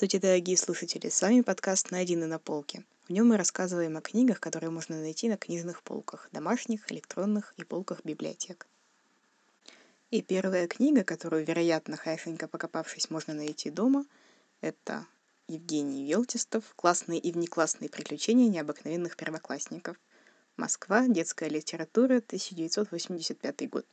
Здравствуйте, дорогие слушатели! С вами подкаст «Найдены на полке». В нем мы рассказываем о книгах, которые можно найти на книжных полках, домашних, электронных и полках библиотек. И первая книга, которую, вероятно, хорошенько покопавшись, можно найти дома, это Евгений Велтистов «Классные и внеклассные приключения необыкновенных первоклассников». Москва, детская литература, 1985 год.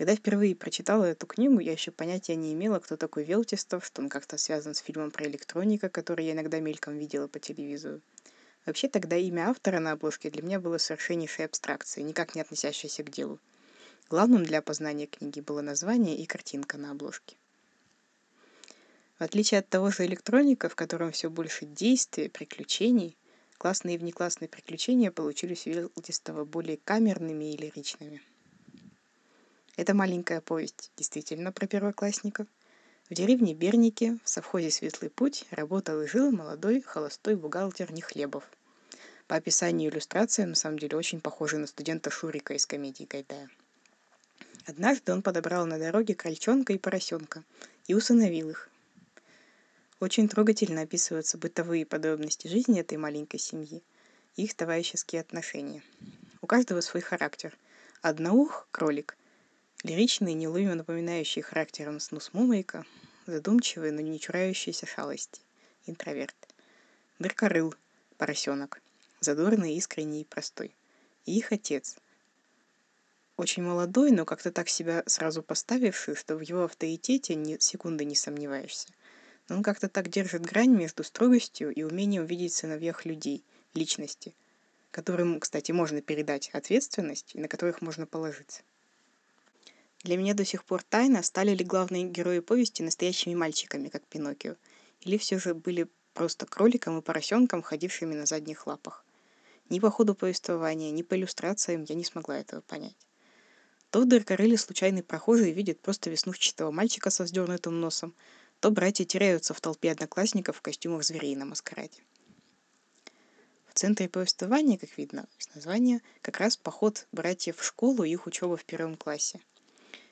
Когда я впервые прочитала эту книгу, я еще понятия не имела, кто такой Велтистов, что он как-то связан с фильмом про электроника, который я иногда мельком видела по телевизору. Вообще тогда имя автора на обложке для меня было совершеннейшей абстракцией, никак не относящейся к делу. Главным для опознания книги было название и картинка на обложке. В отличие от того же электроника, в котором все больше действия, приключений, классные и внеклассные приключения получились у Велтистова более камерными и лиричными. Это маленькая повесть действительно про первоклассника. В деревне Берники, в совхозе «Светлый путь» работал и жил молодой холостой бухгалтер Нехлебов. По описанию иллюстрации, на самом деле, очень похожий на студента Шурика из комедии Гайдая. Однажды он подобрал на дороге крольчонка и поросенка и усыновил их. Очень трогательно описываются бытовые подробности жизни этой маленькой семьи и их товарищеские отношения. У каждого свой характер. Одноух – кролик, Лиричный, неуловимо напоминающий характером снус Мумрика, задумчивый, но не чурающийся шалости, интроверт. Дыркорыл, поросенок, задорный, искренний и простой. И их отец. Очень молодой, но как-то так себя сразу поставивший, что в его авторитете ни секунды не сомневаешься. Но он как-то так держит грань между строгостью и умением видеть сыновьях людей, личности, которым, кстати, можно передать ответственность и на которых можно положиться. Для меня до сих пор тайна, стали ли главные герои повести настоящими мальчиками, как Пиноккио, или все же были просто кроликом и поросенком, ходившими на задних лапах. Ни по ходу повествования, ни по иллюстрациям я не смогла этого понять. То в Дыркорыле случайный прохожий видит просто веснушчатого мальчика со вздернутым носом, то братья теряются в толпе одноклассников в костюмах зверей на маскараде. В центре повествования, как видно из названия, как раз поход братьев в школу и их учеба в первом классе –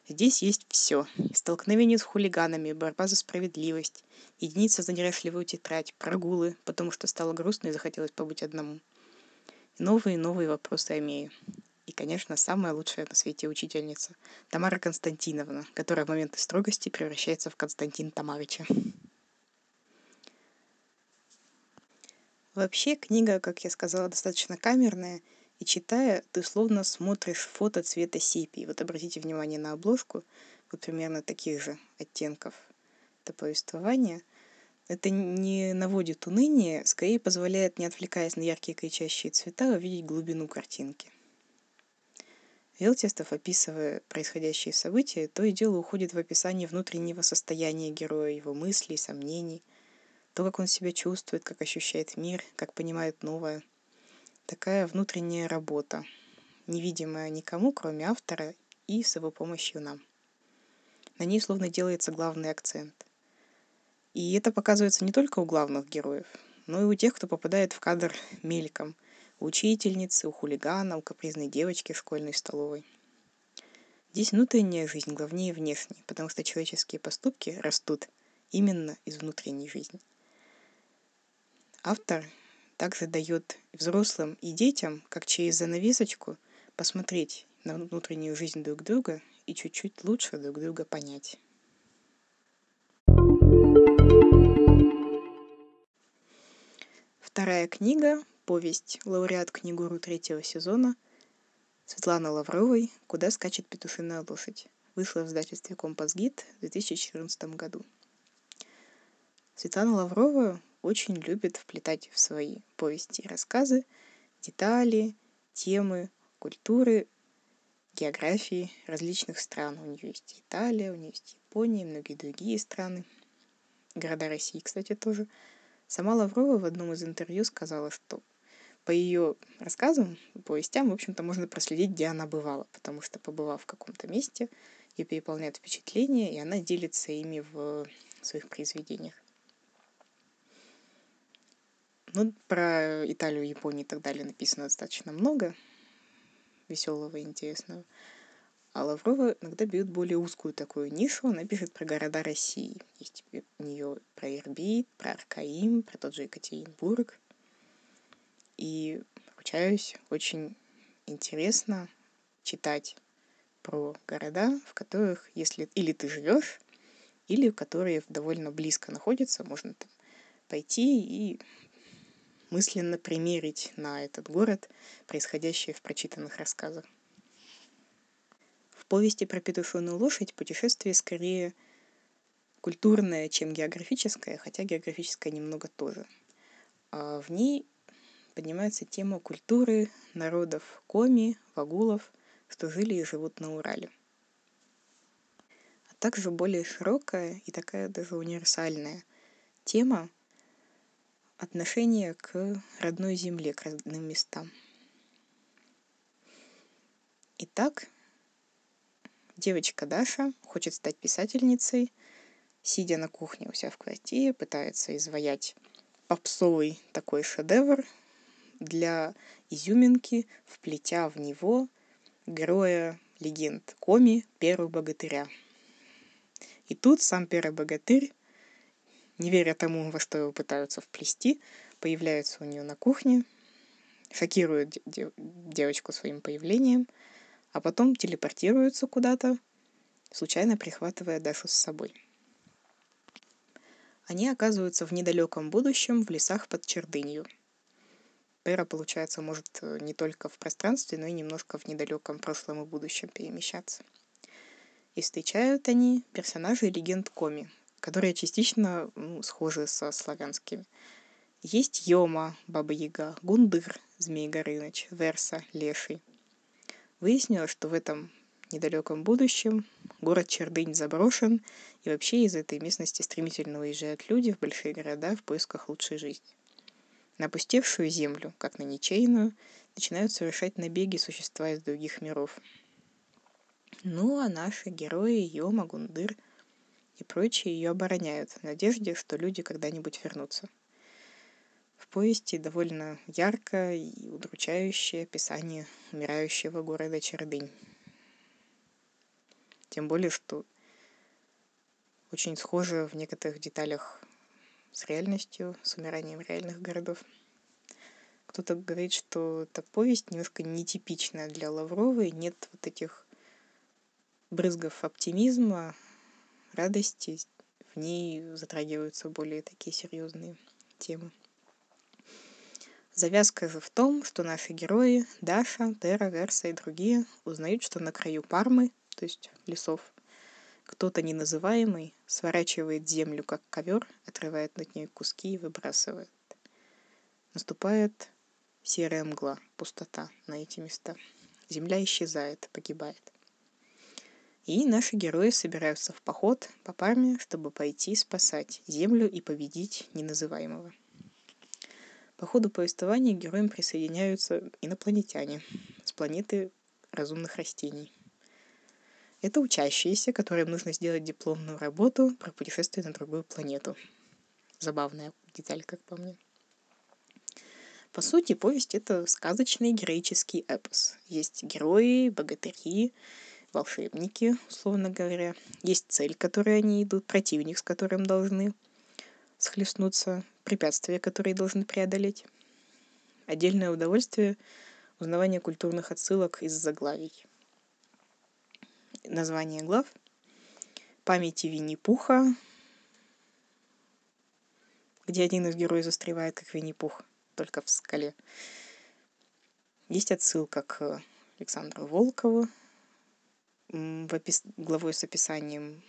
Здесь есть все. Столкновение с хулиганами, борьба за справедливость, единица за неряшливую тетрадь, прогулы, потому что стало грустно и захотелось побыть одному. Новые и новые вопросы о Мее. И, конечно, самая лучшая на свете учительница Тамара Константиновна, которая в моменты строгости превращается в Константин Тамарыча. Вообще, книга, как я сказала, достаточно камерная – и читая, ты словно смотришь фото цвета сепии. Вот обратите внимание на обложку, вот примерно таких же оттенков. Это повествование. Это не наводит уныние, скорее позволяет, не отвлекаясь на яркие кричащие цвета, увидеть глубину картинки. Велтистов, описывая происходящие события, то и дело уходит в описание внутреннего состояния героя, его мыслей, сомнений, то, как он себя чувствует, как ощущает мир, как понимает новое – такая внутренняя работа, невидимая никому, кроме автора и с его помощью нам. На ней словно делается главный акцент. И это показывается не только у главных героев, но и у тех, кто попадает в кадр мельком. У учительницы, у хулигана, у капризной девочки в школьной столовой. Здесь внутренняя жизнь главнее внешней, потому что человеческие поступки растут именно из внутренней жизни. Автор также дает взрослым и детям, как через занавесочку, посмотреть на внутреннюю жизнь друг друга и чуть-чуть лучше друг друга понять. Вторая книга, повесть «Лауреат книгуру» третьего сезона Светланы Лавровой «Куда скачет петушиная лошадь» вышла в издательстве «Компас Гид» в 2014 году. Светлана Лаврова очень любит вплетать в свои повести и рассказы детали, темы, культуры, географии различных стран. У нее есть Италия, у нее есть Япония, многие другие страны. Города России, кстати, тоже. Сама Лаврова в одном из интервью сказала, что по ее рассказам, повестям, в общем-то, можно проследить, где она бывала, потому что, побывав в каком-то месте, ее переполняет впечатление, и она делится ими в своих произведениях. Ну, про Италию, Японию и так далее написано достаточно много веселого и интересного. А Лаврова иногда берет более узкую такую нишу, она пишет про города России. Есть у нее про Ирбит, про Аркаим, про тот же Екатеринбург. И, ручаюсь, очень интересно читать про города, в которых, если или ты живешь, или которые довольно близко находятся, можно там пойти и мысленно примерить на этот город происходящее в прочитанных рассказах. В повести про петушиную лошадь путешествие скорее культурное, чем географическое, хотя географическое немного тоже. А в ней поднимается тема культуры народов Коми, Вагулов, что жили и живут на Урале. А также более широкая и такая даже универсальная тема отношения к родной земле, к родным местам. Итак, девочка Даша хочет стать писательницей, сидя на кухне у себя в квартире, пытается изваять попсовый такой шедевр для изюминки, вплетя в него героя легенд Коми, первого богатыря. И тут сам первый богатырь, не веря тому, во что его пытаются вплести, появляется у нее на кухне, шокирует девочку своим появлением, а потом телепортируется куда-то, случайно прихватывая Дашу с собой. Они оказываются в недалеком будущем в лесах под Чердынью – Эра, получается, может э, не только в пространстве, но и немножко в недалеком прошлом и будущем перемещаться. И встречают они персонажей легенд Коми, которые частично ну, схожи со славянскими. Есть Йома, Баба Яга, Гундыр, Змей Горыныч, Верса, Леший. Выяснилось, что в этом недалеком будущем город Чердынь заброшен, и вообще из этой местности стремительно уезжают люди в большие города в поисках лучшей жизни. На опустевшую землю, как на ничейную, начинают совершать набеги существа из других миров. Ну, а наши герои Йома, Гундыр и прочие ее обороняют в надежде, что люди когда-нибудь вернутся. В повести довольно ярко и удручающее описание умирающего города Чердынь. Тем более, что очень схоже в некоторых деталях с реальностью, с умиранием реальных городов. Кто-то говорит, что эта повесть немножко нетипичная для Лавровой, нет вот этих брызгов оптимизма, радости, в ней затрагиваются более такие серьезные темы. Завязка же в том, что наши герои Даша, Тера, Верса и другие узнают, что на краю Пармы, то есть лесов, кто-то неназываемый сворачивает землю, как ковер, отрывает над ней куски и выбрасывает. Наступает серая мгла, пустота на эти места. Земля исчезает, погибает. И наши герои собираются в поход по Парме, чтобы пойти спасать землю и победить неназываемого. По ходу повествования к героям присоединяются инопланетяне с планеты разумных растений. Это учащиеся, которым нужно сделать дипломную работу про путешествие на другую планету. Забавная деталь, как по мне. По сути, повесть — это сказочный героический эпос. Есть герои, богатыри, волшебники, условно говоря. Есть цель, к которой они идут, противник, с которым должны схлестнуться, препятствия, которые должны преодолеть. Отдельное удовольствие — узнавание культурных отсылок из заглавий название глав. Памяти Винни-Пуха, где один из героев застревает, как Винни-Пух, только в скале. Есть отсылка к Александру Волкову, в опис... главой с описанием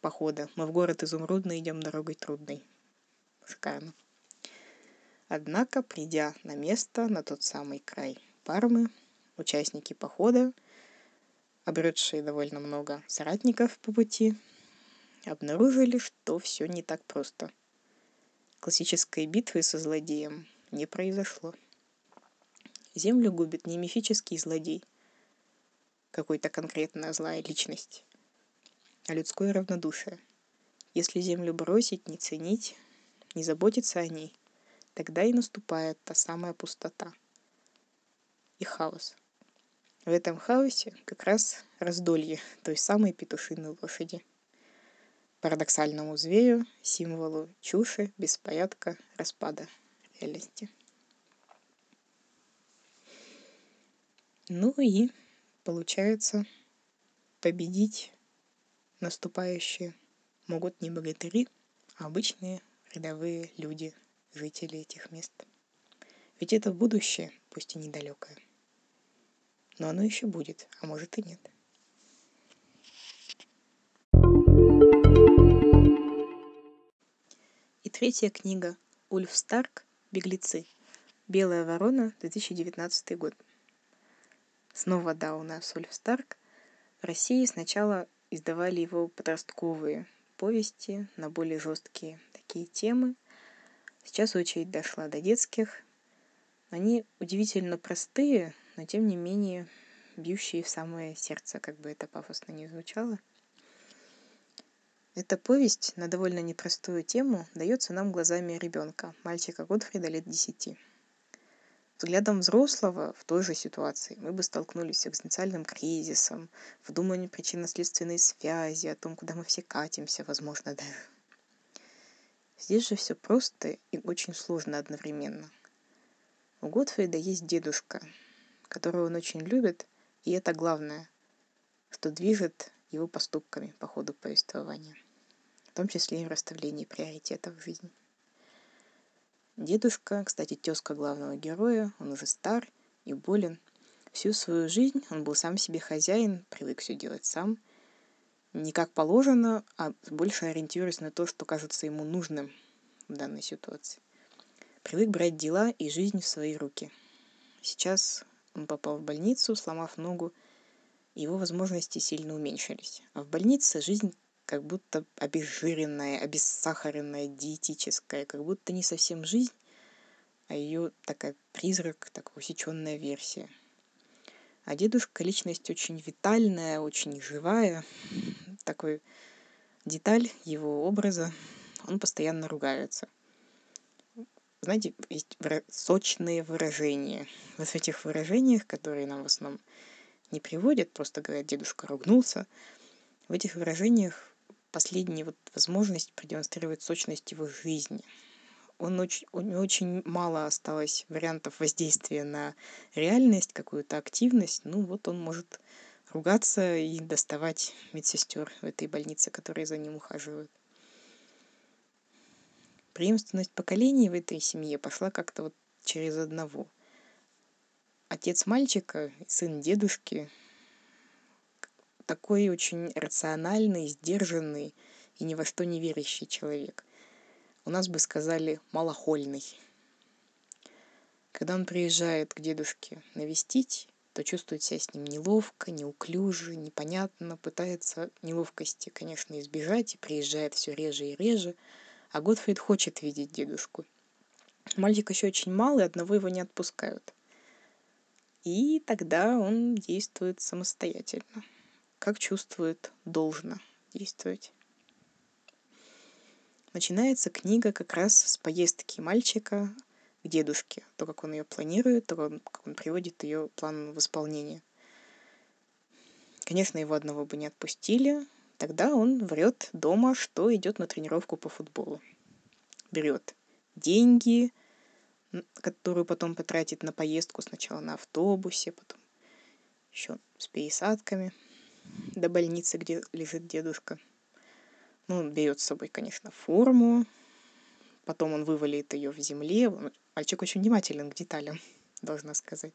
похода. Мы в город изумрудный идем дорогой трудной. Шикарно. Однако, придя на место, на тот самый край Пармы, участники похода обретшие довольно много соратников по пути, обнаружили, что все не так просто. Классической битвы со злодеем не произошло. Землю губит не мифический злодей, какой-то конкретная злая личность, а людское равнодушие. Если землю бросить, не ценить, не заботиться о ней, тогда и наступает та самая пустота и хаос – В этом хаосе как раз раздолье той самой петушиной лошади. Парадоксальному зверю, символу чуши, беспорядка, распада реальности. Ну и получается победить наступающие могут не богатыри, а обычные рядовые люди, жители этих мест. Ведь это будущее, пусть и недалекое. Но оно еще будет, а может и нет. И третья книга Ульф Старк «Беглецы. Белая ворона, 2019 год». Снова, да, у нас Ульф Старк. В России сначала издавали его подростковые повести на более жесткие такие темы. Сейчас очередь дошла до детских. Они удивительно простые, но тем не менее бьющие в самое сердце, как бы это пафосно не звучало. Эта повесть на довольно непростую тему дается нам глазами ребенка, мальчика Годфрида лет десяти. Взглядом взрослого в той же ситуации мы бы столкнулись с экзистенциальным кризисом, вдумыванием причинно-следственной связи, о том, куда мы все катимся, возможно, даже. Здесь же все просто и очень сложно одновременно. У Готфрида есть дедушка, которого он очень любит, и это главное, что движет его поступками по ходу повествования, в том числе и в расставлении приоритетов в жизни. Дедушка, кстати, тезка главного героя, он уже стар и болен. Всю свою жизнь он был сам себе хозяин, привык все делать сам. Не как положено, а больше ориентируясь на то, что кажется ему нужным в данной ситуации. Привык брать дела и жизнь в свои руки. Сейчас он попал в больницу, сломав ногу, его возможности сильно уменьшились. А в больнице жизнь как будто обезжиренная, обессахаренная, диетическая, как будто не совсем жизнь, а ее такая призрак, такая усеченная версия. А дедушка личность очень витальная, очень живая, такой деталь его образа, он постоянно ругается. Знаете, есть сочные выражения. Вот в этих выражениях, которые нам в основном не приводят, просто говорят, дедушка ругнулся, в этих выражениях последняя вот возможность продемонстрировать сочность его жизни. Он очень, у него очень мало осталось вариантов воздействия на реальность, какую-то активность. Ну вот он может ругаться и доставать медсестер в этой больнице, которые за ним ухаживают. Преемственность поколений в этой семье пошла как-то вот через одного. Отец мальчика, сын дедушки, такой очень рациональный, сдержанный и ни во что не верящий человек. У нас бы сказали малохольный. Когда он приезжает к дедушке навестить, то чувствует себя с ним неловко, неуклюже, непонятно, пытается неловкости, конечно, избежать и приезжает все реже и реже, а Готфрид хочет видеть дедушку. Мальчик еще очень малый, одного его не отпускают. И тогда он действует самостоятельно как чувствует должно действовать. Начинается книга как раз с поездки мальчика к дедушке, то, как он ее планирует, то, как он приводит ее план в исполнение. Конечно, его одного бы не отпустили, тогда он врет дома, что идет на тренировку по футболу. Берет деньги, которые потом потратит на поездку сначала на автобусе, потом еще с пересадками – до больницы, где лежит дедушка. Ну, он берет с собой, конечно, форму, потом он вывалит ее в земле. Мальчик очень внимателен к деталям, должна сказать.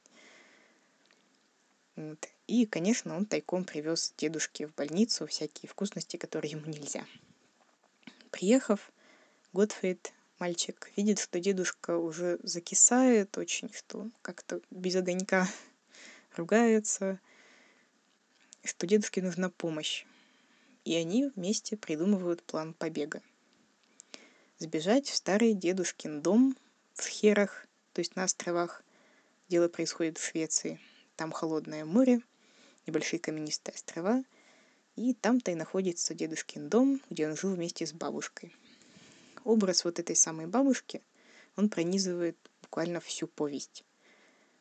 Вот. И, конечно, он тайком привез дедушке в больницу всякие вкусности, которые ему нельзя. Приехав, Готфрид, мальчик, видит, что дедушка уже закисает очень, что как-то без огонька ругается, что дедушке нужна помощь, и они вместе придумывают план побега. Сбежать в старый дедушкин дом в Херах, то есть на островах. Дело происходит в Швеции. Там холодное море, небольшие каменистые острова, и там-то и находится дедушкин дом, где он жил вместе с бабушкой. Образ вот этой самой бабушки, он пронизывает буквально всю повесть.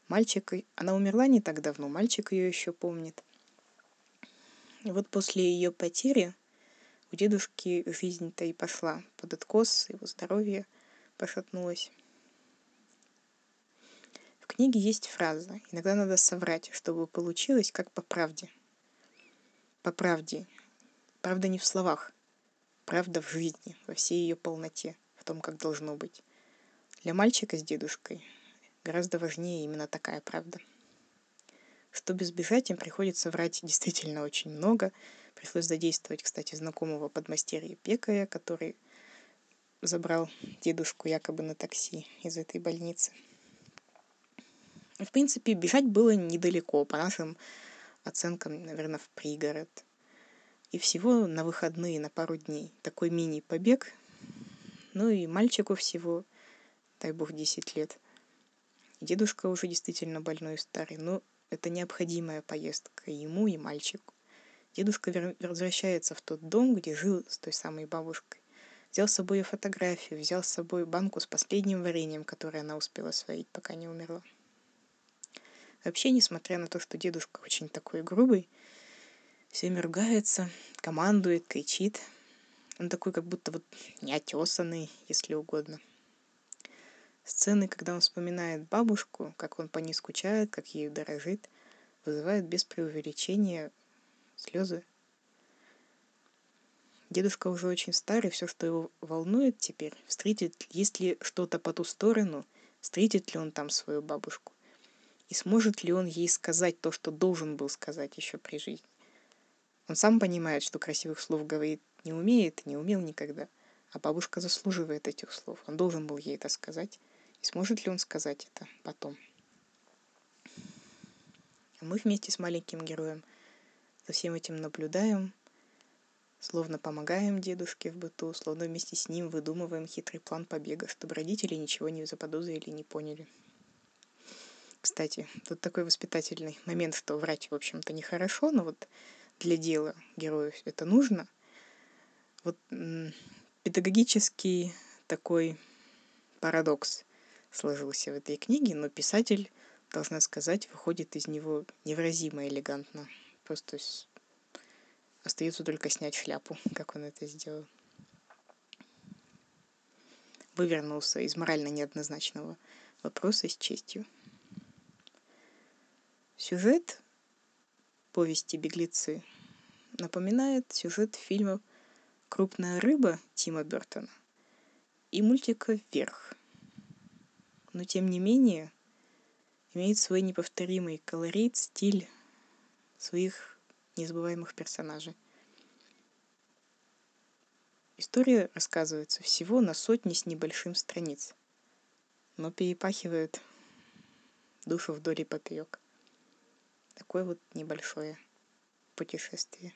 Мальчик, она умерла не так давно, мальчик ее еще помнит. Вот после ее потери у дедушки жизнь-то и пошла под откос, его здоровье пошатнулось. В книге есть фраза «Иногда надо соврать, чтобы получилось как по правде». По правде. Правда не в словах. Правда в жизни, во всей ее полноте, в том, как должно быть. Для мальчика с дедушкой гораздо важнее именно такая правда. Чтобы избежать, им приходится врать действительно очень много. Пришлось задействовать, кстати, знакомого подмастерья Пекая, который забрал дедушку якобы на такси из этой больницы. В принципе, бежать было недалеко, по нашим оценкам, наверное, в пригород. И всего на выходные, на пару дней. Такой мини-побег. Ну и мальчику всего, дай бог, 10 лет. Дедушка уже действительно больной и старый, но это необходимая поездка ему и мальчику. Дедушка возвращается в тот дом, где жил с той самой бабушкой. Взял с собой ее фотографию, взял с собой банку с последним вареньем, которое она успела сварить, пока не умерла. Вообще, несмотря на то, что дедушка очень такой грубый, всеми ругается, командует, кричит. Он такой, как будто вот неотесанный, если угодно. Сцены, когда он вспоминает бабушку, как он по ней скучает, как ею дорожит, вызывают без преувеличения слезы. Дедушка уже очень старый, все, что его волнует теперь, встретит, есть ли что-то по ту сторону, встретит ли он там свою бабушку. И сможет ли он ей сказать то, что должен был сказать еще при жизни? Он сам понимает, что красивых слов говорит не умеет, не умел никогда. А бабушка заслуживает этих слов. Он должен был ей это сказать. И сможет ли он сказать это потом? А мы вместе с маленьким героем за всем этим наблюдаем, словно помогаем дедушке в быту, словно вместе с ним выдумываем хитрый план побега, чтобы родители ничего не заподозрили, не поняли. Кстати, тут такой воспитательный момент, что врать, в общем-то, нехорошо, но вот для дела герою это нужно. Вот педагогический такой парадокс сложился в этой книге, но писатель, должна сказать, выходит из него невразимо элегантно. Просто остается только снять шляпу, как он это сделал. Вывернулся из морально неоднозначного вопроса с честью. Сюжет повести «Беглецы» напоминает сюжет фильма «Крупная рыба» Тима Бертона и мультика «Вверх». Но тем не менее имеет свой неповторимый колорит, стиль своих незабываемых персонажей. История рассказывается всего на сотни с небольшим страниц, но перепахивает душу вдоль и поперек такое вот небольшое путешествие